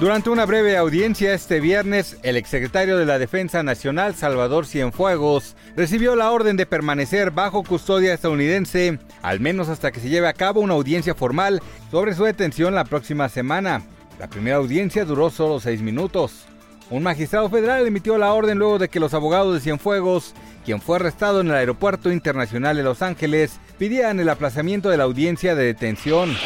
Durante una breve audiencia este viernes, el exsecretario de la Defensa Nacional, Salvador Cienfuegos, recibió la orden de permanecer bajo custodia estadounidense, al menos hasta que se lleve a cabo una audiencia formal sobre su detención la próxima semana. La primera audiencia duró solo seis minutos. Un magistrado federal emitió la orden luego de que los abogados de Cienfuegos, quien fue arrestado en el Aeropuerto Internacional de Los Ángeles, pidieran el aplazamiento de la audiencia de detención.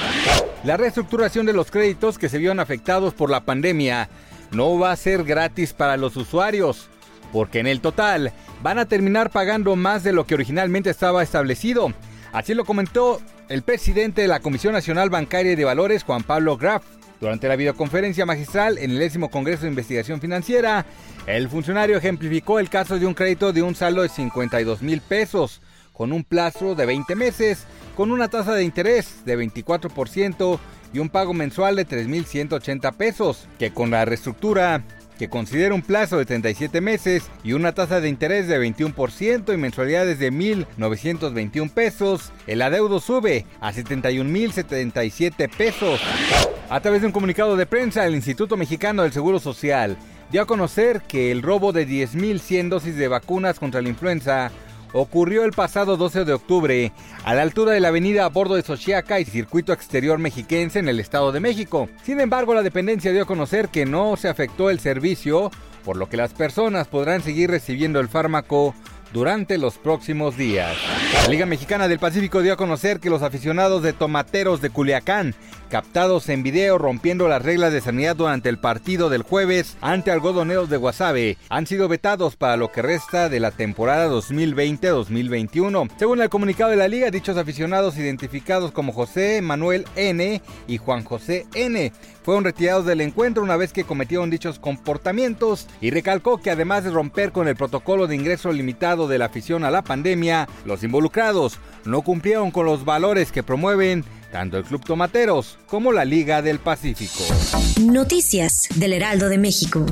La reestructuración de los créditos que se vieron afectados por la pandemia no va a ser gratis para los usuarios, porque en el total van a terminar pagando más de lo que originalmente estaba establecido. Así lo comentó el presidente de la Comisión Nacional Bancaria y de Valores, Juan Pablo Graf. Durante la videoconferencia magistral en el décimo Congreso de Investigación Financiera, el funcionario ejemplificó el caso de un crédito de un saldo de 52 mil pesos, con un plazo de 20 meses, con una tasa de interés de 24% y un pago mensual de 3.180 pesos, que con la reestructura que considera un plazo de 37 meses y una tasa de interés de 21% y mensualidades de 1.921 pesos, el adeudo sube a 71.077 pesos. A través de un comunicado de prensa, el Instituto Mexicano del Seguro Social dio a conocer que el robo de 10.100 dosis de vacunas contra la influenza ocurrió el pasado 12 de octubre a la altura de la avenida a bordo de Xochiaca y circuito exterior mexiquense en el Estado de México. Sin embargo, la dependencia dio a conocer que no se afectó el servicio, por lo que las personas podrán seguir recibiendo el fármaco durante los próximos días. La Liga Mexicana del Pacífico dio a conocer que los aficionados de tomateros de Culiacán, captados en video rompiendo las reglas de sanidad durante el partido del jueves ante algodoneros de Guasave, han sido vetados para lo que resta de la temporada 2020-2021. Según el comunicado de la liga, dichos aficionados identificados como José Manuel N y Juan José N fueron retirados del encuentro una vez que cometieron dichos comportamientos y recalcó que además de romper con el protocolo de ingreso limitado de la afición a la pandemia, los involucrados no cumplieron con los valores que promueven tanto el Club Tomateros como la Liga del Pacífico. Noticias del Heraldo de México.